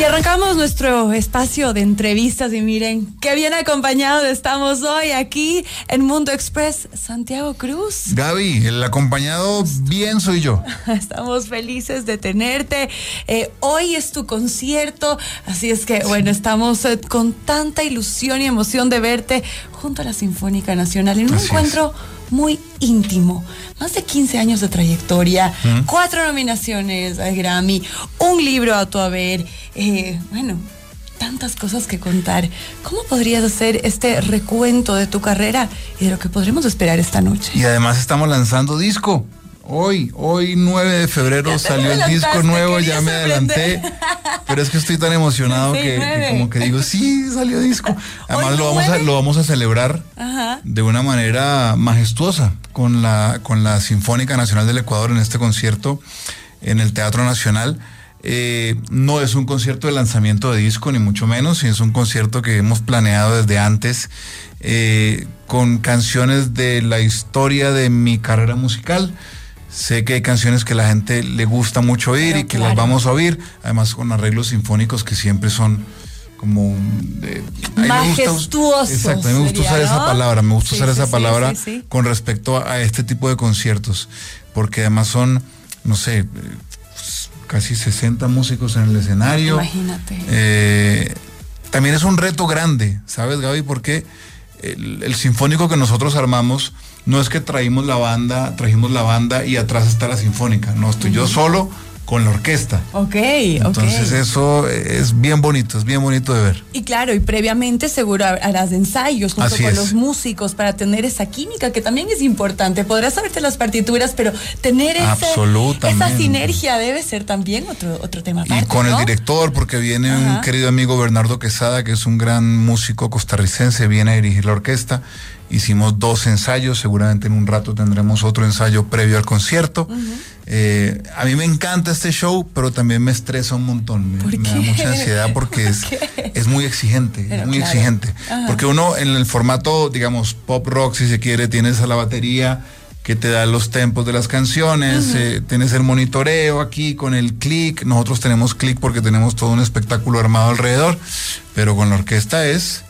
Y arrancamos nuestro espacio de entrevistas y miren qué bien acompañados estamos hoy aquí en Mundo Express Santiago Cruz. Gaby, el acompañado bien soy yo. Estamos felices de tenerte. Eh, hoy es tu concierto, así es que bueno, estamos eh, con tanta ilusión y emoción de verte junto a la Sinfónica Nacional en un Así es. encuentro muy íntimo. Más de 15 años de trayectoria, cuatro nominaciones al Grammy, un libro a tu haber, eh, bueno, tantas cosas que contar. ¿Cómo podrías hacer este recuento de tu carrera y de lo que podremos esperar esta noche? Y además estamos lanzando disco. Hoy, hoy 9 de febrero salió el disco nuevo, ya me adelanté. Pero es que estoy tan emocionado Sí, que, como que digo, sí, salió disco. Además lo vamos, a, lo vamos a celebrar Ajá. de una manera majestuosa con la, con la Sinfónica Nacional del Ecuador en este concierto en el Teatro Nacional. Eh, no es un concierto de lanzamiento de disco, ni mucho menos, es un concierto que hemos planeado desde antes eh, con canciones de la historia de mi carrera musical. Sé que hay canciones que la gente le gusta mucho oír Pero y que claro. las vamos a oír, además con arreglos sinfónicos que siempre son como eh, Exacto, a mí me gusta usar esa palabra, me gusta Sí, usar sí, esa palabra sí, con respecto a, a este tipo de conciertos, porque además son, no sé, eh, casi 60 músicos en el escenario. Imagínate. Eh, también es un reto grande, ¿sabes, Gaby? Porque el, el sinfónico que nosotros armamos no es que traímos la banda, trajimos la banda y atrás está la sinfónica. No, estoy yo solo con la orquesta. Ok, Entonces eso es bien bonito, es bien bonito de ver. Y claro, y previamente seguro harás ensayos junto Así con es. los músicos para tener esa química que también es importante. Podrás saberte las partituras, pero tener ese- esa sinergia debe ser también otro, otro tema Y aparte, con ¿no? el director, porque viene un querido amigo Bernardo Quesada, que es un gran músico costarricense, viene a dirigir la orquesta. Hicimos dos ensayos, seguramente en un rato tendremos otro ensayo previo al concierto. Eh, a mí me encanta este show, pero también me estresa un montón. Me, ¿Por me da mucha ansiedad porque es, es muy exigente, Pero muy claro. exigente. Ajá. Porque uno en el formato, digamos, pop rock, si se quiere, tienes a la batería que te da los tempos de las canciones, eh, tienes el monitoreo aquí con el clic, nosotros tenemos clic porque tenemos todo un espectáculo armado alrededor, pero con la orquesta es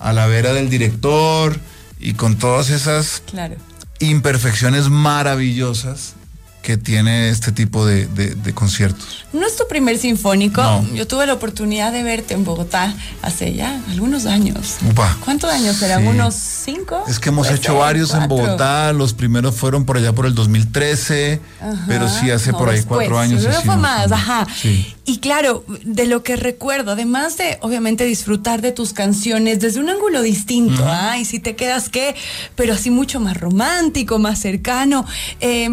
a la vera del director y con todas esas Claro. imperfecciones maravillosas que tiene este tipo de, de- de conciertos. No es tu primer sinfónico. No. Yo tuve la oportunidad de verte en Bogotá hace ya algunos años. Upa. ¿Cuántos años serán? Sí. ¿Unos cinco? Es que hemos hecho varios en. Bogotá, los primeros fueron por allá por el 2013, Ajá. pero sí hace No, por ahí después, cuatro años. fue ¿no? más, ajá. Sí. Y claro, de lo que recuerdo, además de obviamente disfrutar de tus canciones desde un ángulo distinto, ¿ah? Y si te quedas qué, pero así mucho más romántico, más cercano. eh,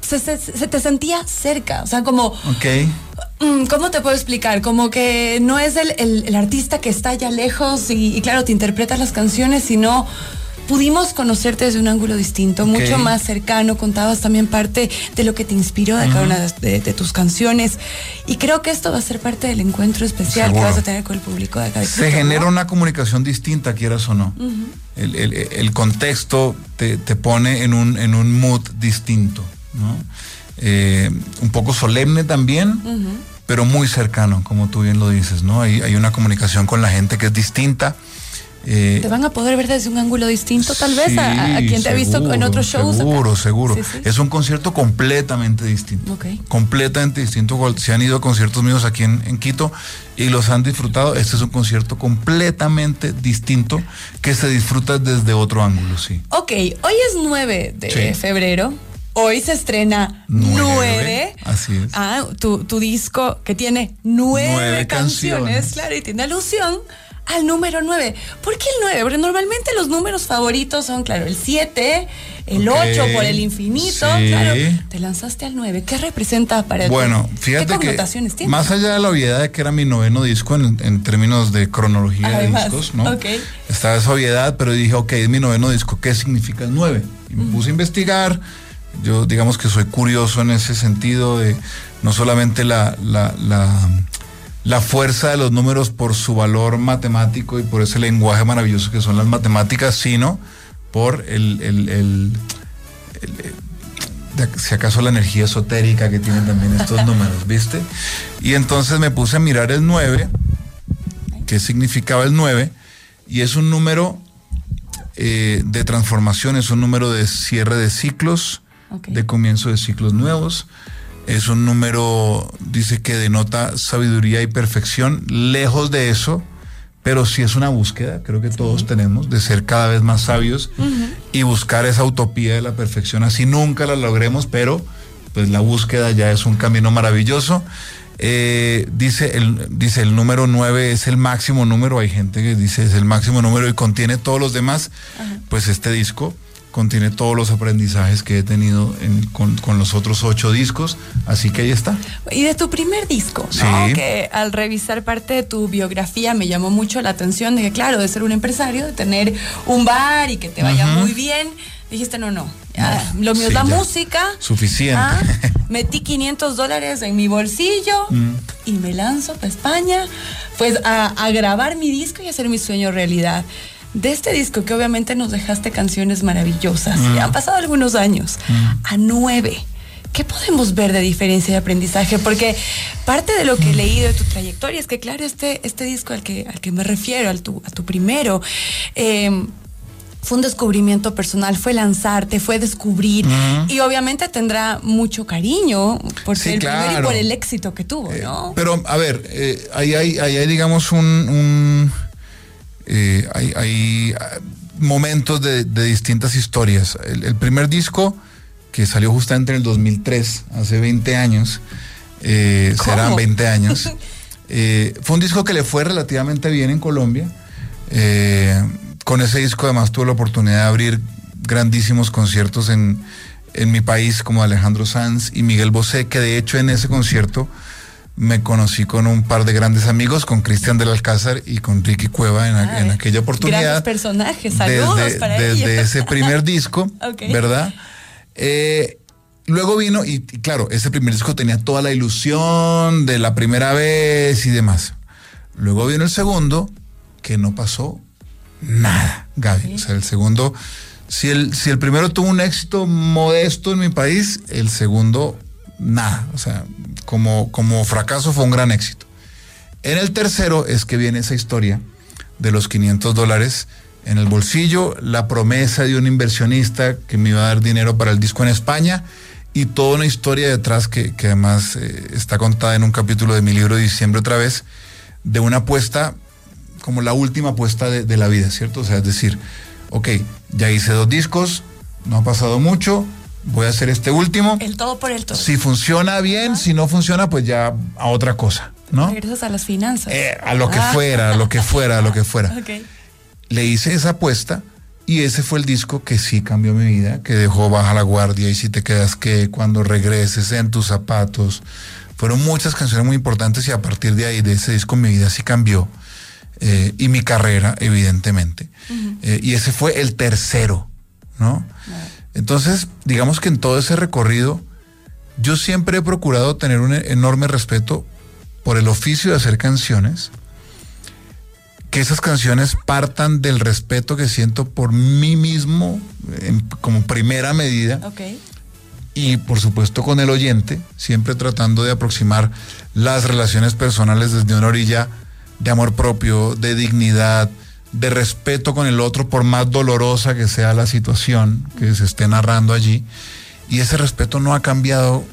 se, se- se te sentía cerca, o sea, como, Ok. mm, ¿cómo te puedo explicar? Como que no es el, el- el artista que está allá lejos y, y claro, te interpreta las canciones, sino pudimos conocerte desde un ángulo distinto, mucho más cercano, contabas también parte de lo que te inspiró de cada una de, tus canciones y creo que esto va a ser parte del encuentro especial Seguro. que vas a tener con el público de acá. Se genera una comunicación distinta, quieras o no. el, el- el contexto te, te pone en un, en un mood distinto, ¿no? Eh, un poco solemne también, pero muy cercano, como tú bien lo dices, ¿no? Hay, hay una comunicación con la gente que es distinta. eh, Te van a poder ver desde un ángulo distinto, tal vez, a, quien te ha visto en otros shows. acá. Seguro, seguro. Sí, sí. Es un concierto completamente distinto. Completamente distinto. Se han ido a conciertos míos aquí en, en Quito y los han disfrutado. Este es un concierto completamente distinto que se disfruta desde otro ángulo, sí. Ok, hoy es 9 de febrero. Hoy se estrena Nueve, 9. así es. Ah, tu, tu disco que tiene nueve, Nueve canciones, canciones. claro, y tiene alusión al número 9. ¿Por qué el 9? Porque normalmente los números favoritos son, claro, el 7, el Ok, 8 por el infinito. sí. Claro, te lanzaste al 9. ¿Qué representa para ti? Bueno, ¿Qué fíjate que connotaciones tiene? más allá de la obviedad de que era mi noveno disco en, en términos de cronología Además, de discos, ¿no? ok. Estaba esa obviedad, pero dije, ok, es mi noveno disco, ¿qué significa el 9? Y me puse a investigar. Yo digamos que soy curioso en ese sentido de no solamente la, la, la, fuerza de los números por su valor matemático y por ese lenguaje maravilloso que son las matemáticas, sino por el, el- el- el- si acaso la energía esotérica que tienen también estos números, ¿viste? Y entonces me puse a mirar el 9, qué significaba el 9, y es un número eh, de transformación, es un número de cierre de ciclos, de comienzo de ciclos nuevos. Es un número, dice que denota sabiduría y perfección. Lejos de eso, pero sí es una búsqueda, creo que todos tenemos, de ser cada vez más sabios y buscar esa utopía de la perfección. Así nunca la logremos, pero pues la búsqueda ya es un camino maravilloso. Eh, dice, el, dice el número 9 es el máximo número, hay gente que dice es el máximo número y contiene todos los demás, pues este disco contiene todos los aprendizajes que he tenido con, los otros ocho discos, así que ahí está. Y de tu primer disco, que al revisar parte de tu biografía me llamó mucho la atención de que, claro, de ser un empresario, de tener un bar y que te vaya muy bien, dijiste, no, no, lo mío es la música. Suficiente. Ah, metí 500 dólares en mi bolsillo mm. y me lanzo para España, pues a grabar mi disco y hacer mi sueño realidad de este disco, que obviamente nos dejaste canciones maravillosas, mm. han pasado algunos años, mm. a nueve. ¿Qué podemos ver de diferencia de aprendizaje? Porque parte de lo que he mm. leído de tu trayectoria es que, claro, este, este disco al que, al que me refiero, al tu, a tu primero, em, fue un descubrimiento personal, fue lanzarte, fue descubrir y obviamente tendrá mucho cariño por ser el primero y por el éxito que tuvo, eh, ¿no? pero a ver, eh, ahí, hay, ahí, hay, digamos un eh, hay, ah, momentos de, distintas historias. El, primer disco, que salió justamente en el 2003, hace 20 años, eh, serán 20 años, eh, fue un disco que le fue relativamente bien en Colombia. con ese disco además tuve la oportunidad de abrir grandísimos conciertos en, en mi país como Alejandro Sanz y Miguel Bosé, que de hecho en ese concierto me conocí con un par de grandes amigos, con Cristian del Alcázar y con Ricky Cueva en, aquella oportunidad. Grandes personajes, saludos desde, para desde ese primer disco, ¿verdad? Eh, luego vino, y, claro, ese primer disco tenía toda la ilusión de la primera vez y demás. Luego vino el segundo, que no pasó nada, Gaby. O sea, el segundo, si el, si el primero tuvo un éxito modesto en mi país, el segundo, nada. O sea, como, como fracaso fue un gran éxito. En el tercero es que viene esa historia de los 500 dólares en el bolsillo, la promesa de un inversionista que me iba a dar dinero para el disco en España y toda una historia detrás que, además eh, está contada en un capítulo de mi libro de diciembre otra vez, de una apuesta como la última apuesta de, de la vida, ¿cierto? O sea, es decir, ok, ya hice dos discos, no ha pasado mucho, voy a hacer este último. El todo por el todo. Si funciona bien, si no funciona, pues ya a otra cosa, ¿no? Regresas a las finanzas. Eh, a lo que ah. fuera, a lo que fuera, a lo que fuera. Le hice esa apuesta y ese fue el disco que sí cambió mi vida, que dejó baja la guardia y si te quedas que cuando regreses en tus zapatos. Fueron muchas canciones muy importantes y a partir de ahí, de ese disco, mi vida sí cambió. Eh, y mi carrera, evidentemente. Eh, y ese fue el tercero, ¿no? Entonces, digamos que en todo ese recorrido, yo siempre he procurado tener un enorme respeto por el oficio de hacer canciones, que esas canciones partan del respeto que siento por mí mismo como primera medida. Y por supuesto con el oyente, siempre tratando de aproximar las relaciones personales desde una orilla de amor propio, de dignidad, de respeto con el otro, por más dolorosa que sea la situación que se esté narrando allí. Y ese respeto no ha cambiado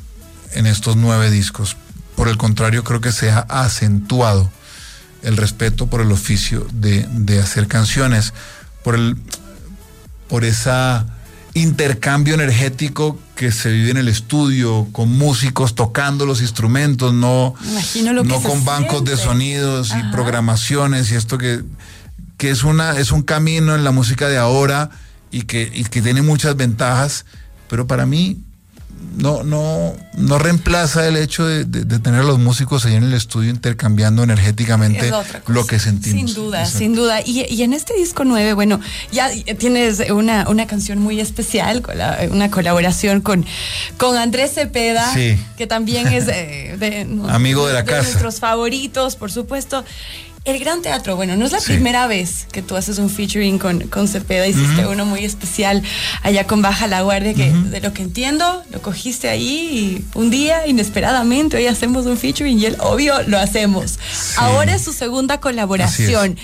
en estos nueve discos. Por el contrario, creo que se ha acentuado el respeto por el oficio de, hacer canciones, por el por ese intercambio energético que se vive en el estudio, con músicos tocando los instrumentos, no, no con bancos de sonidos y programaciones y esto que que es, una, es un camino en la música de ahora y que, que tiene muchas ventajas, pero para mí no, no, no reemplaza el hecho de, tener a los músicos ahí en el estudio intercambiando energéticamente lo que sentimos. Sin duda, sin duda. Y, en este disco 9, bueno, ya tienes una, una canción muy especial, una colaboración con, con Andrés Cepeda, que también es de, amigo de la casa. nuestros favoritos, por supuesto. El Gran Teatro, bueno, no es la primera vez que tú haces un featuring con, con Cepeda, hiciste uno muy especial allá con Baja la Guardia, que de lo que entiendo, lo cogiste ahí y un día, inesperadamente, hoy hacemos un featuring y él, obvio, lo hacemos. Ahora es su segunda colaboración.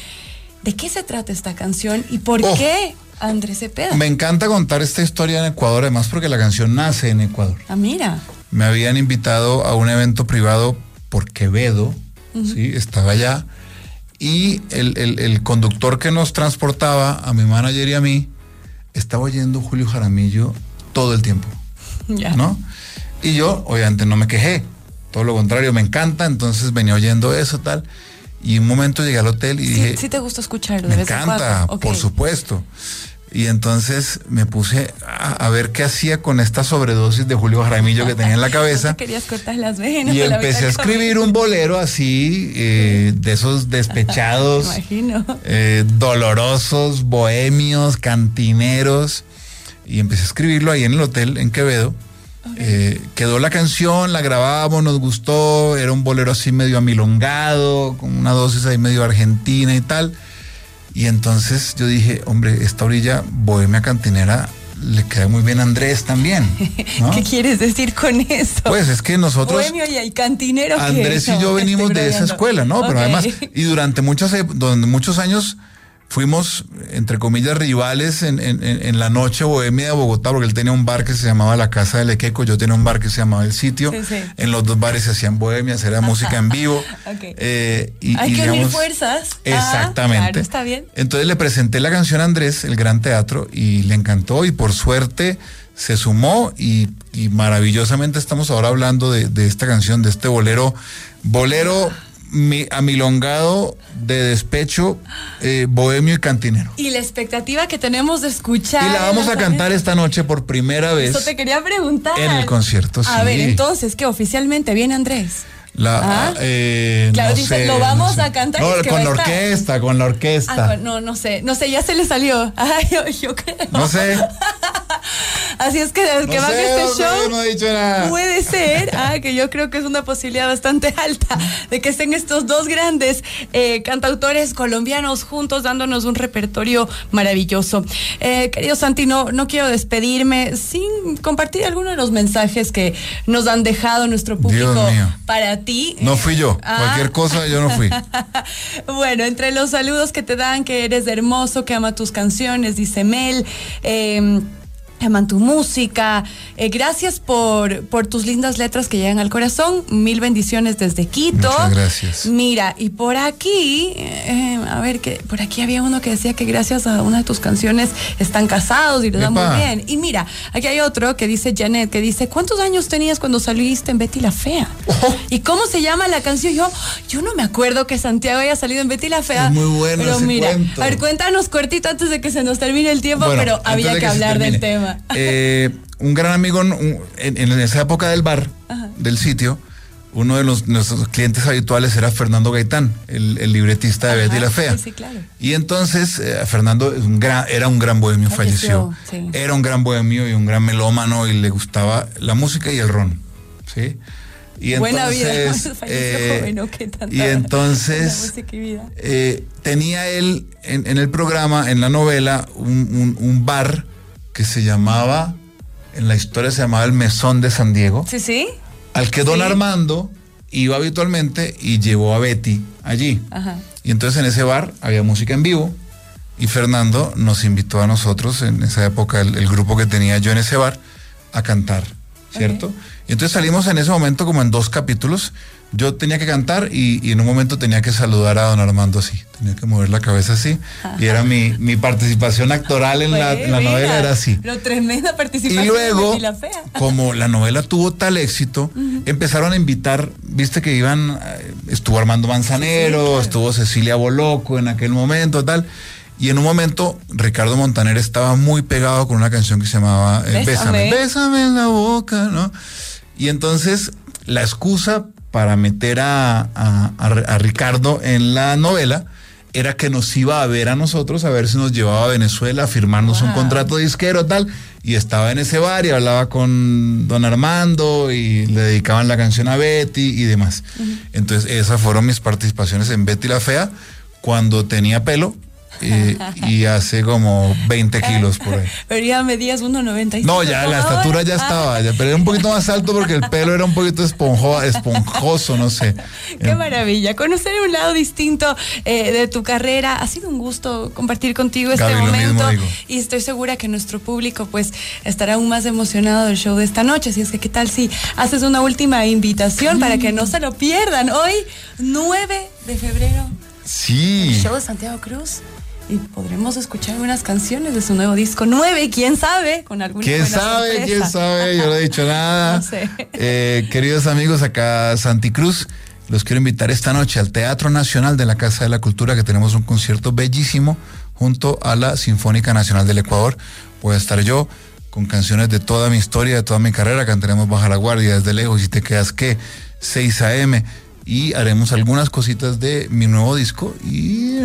¿De qué se trata esta canción y por oh. qué Andrés Cepeda? Me encanta contar esta historia en Ecuador, además porque la canción nace en Ecuador. Ah, mira. Me habían invitado a un evento privado por Quevedo, ¿sí? Estaba allá. Y el, conductor que nos transportaba, a mi manager y a mí, estaba oyendo Julio Jaramillo todo el tiempo. Ya. ¿No? Y yo, obviamente, no me quejé. Todo lo contrario, me encanta. Entonces venía oyendo eso, tal. Y un momento llegué al hotel y dije. Sí, te gusta escucharlo. Me encanta, por supuesto. Y entonces me puse a, ver qué hacía con esta sobredosis de Julio Jaramillo que tenía en la cabeza. querías cortar las venas. Y empecé a escribir un bolero así, eh, de esos despechados, eh, dolorosos, bohemios, cantineros. Y empecé a escribirlo ahí en el hotel en Quevedo. Eh, quedó la canción, la grabamos, nos gustó, era un bolero así medio amilongado, con una dosis ahí medio argentina y tal. Y entonces yo dije, hombre, esta orilla bohemia cantinera le queda muy bien a Andrés también. ¿Qué quieres decir con eso? Pues es que nosotros. Bohemio y el cantinero. Andrés y yo venimos de esa escuela, ¿no? Pero además, y durante muchos, donde muchos años fuimos, entre comillas, rivales en, en, la noche bohemia de Bogotá, porque él tenía un bar que se llamaba La Casa del Equeco, yo tenía un bar que se llamaba El Sitio. En los dos bares se hacían bohemias, era música en vivo. Eh, y, Hay que unir fuerzas. Ah, exactamente. está bien. Entonces le presenté la canción a Andrés, el Gran Teatro, y le encantó, y por suerte se sumó, y, maravillosamente estamos ahora hablando de, de esta canción, de este bolero. Bolero mi, amilongado de despecho, eh, bohemio y cantinero. Y la expectativa que tenemos de escuchar. Y la vamos a cantar esta noche por primera vez. Eso te quería preguntar. En el concierto, A ver, entonces, ¿qué oficialmente viene Andrés? La, ¿Ah? eh, claro, dice, lo vamos a cantar. No, con la orquesta, con la orquesta. Ah, no, no sé, no sé, ya se le salió. Ay, yo, creo. No sé. Así es que, que va este show puede ser, ah, que yo creo que es una posibilidad bastante alta de que estén estos dos grandes eh, cantautores colombianos juntos dándonos un repertorio maravilloso. Eh, querido Santi, no, no quiero despedirme sin compartir algunos de los mensajes que nos han dejado nuestro público para ti. No fui yo. Ah. Cualquier cosa, yo no fui. bueno, entre los saludos que te dan, que eres hermoso, que ama tus canciones, dice Mel. Eh, aman tu música. Eh, gracias por, por tus lindas letras que llegan al corazón. Mil bendiciones desde Quito. Muchas gracias. Mira, y por aquí, eh, a ver, que por aquí había uno que decía que gracias a una de tus canciones están casados y lo dan muy bien. Y mira, aquí hay otro que dice Janet, que dice, ¿cuántos años tenías cuando saliste en Betty la Fea? Oh. ¿Y cómo se llama la canción? Yo, yo no me acuerdo que Santiago haya salido en Betty la Fea. muy bueno. Pero mira, a ver, cuéntanos cortito antes de que se nos termine el tiempo, pero había que hablar del tema. Eh, un gran amigo en, esa época del bar, del sitio, uno de los, nuestros clientes habituales era Fernando Gaitán, el, libretista de Betty la Fea. Y entonces eh, Fernando era un gran bohemio, falleció. Era un gran bohemio y un gran melómano y le gustaba la música y el ron. ¿sí? Y Buena entonces, vida. Eh, y entonces tenía él en, el programa, en la novela, un bar que se llamaba, en la historia se llamaba el Mesón de San Diego. Sí, sí. Al que don Armando iba habitualmente y llevó a Betty allí. Ajá. Y entonces en ese bar había música en vivo y Fernando nos invitó a nosotros, en esa época, el, grupo que tenía yo en ese bar, a cantar, ¿cierto? Y entonces salimos en ese momento como en dos capítulos yo tenía que cantar y, en un momento tenía que saludar a don Armando así, tenía que mover la cabeza así. Y era mi, mi participación actoral en, la, novela, era así. Lo tremenda participación. Y luego, como la novela tuvo tal éxito, empezaron a invitar, viste que iban, eh, estuvo Armando Manzanero, estuvo Cecilia Boloco en aquel momento, tal. Y en un momento, Ricardo Montaner estaba muy pegado con una canción que se llamaba eh, Bésame. Bésame en la boca, ¿no? Y entonces la excusa para meter a, Ricardo en la novela era que nos iba a ver a nosotros, a ver si nos llevaba a Venezuela a firmarnos un contrato disquero tal. Y estaba en ese bar y hablaba con don Armando y le dedicaban la canción a Betty y demás. Entonces esas fueron mis participaciones en Betty la Fea cuando tenía pelo y, hace como 20 kilos por ahí. Pero ya medías 1,95. No, ya la estatura ya estaba, pero era un poquito más alto porque el pelo era un poquito esponjo, esponjoso, no sé. Qué maravilla. Conocer un lado distinto eh, de tu carrera. Ha sido un gusto compartir contigo este momento. Y estoy segura que nuestro público pues estará aún más emocionado del show de esta noche. Así es que, ¿qué tal si haces una última invitación para que no se lo pierdan? Hoy, 9 de febrero. Sí. El show de Santiago Cruz y podremos escuchar unas canciones de su nuevo disco 9, quién sabe, con alguna ¿Quién sabe? ¿Quién sabe? Yo no he dicho nada. no sé. Eh, queridos amigos, acá Santi Cruz, los quiero invitar esta noche al Teatro Nacional de la Casa de la Cultura, que tenemos un concierto bellísimo junto a la Sinfónica Nacional del Ecuador. Voy a estar yo con canciones de toda mi historia, de toda mi carrera, cantaremos Baja la Guardia desde lejos y te quedas que 6 a.m y haremos algunas cositas de mi nuevo disco y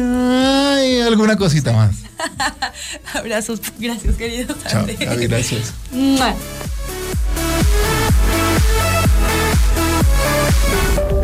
alguna cosita más. Abrazos, gracias querido. Chao, gracias.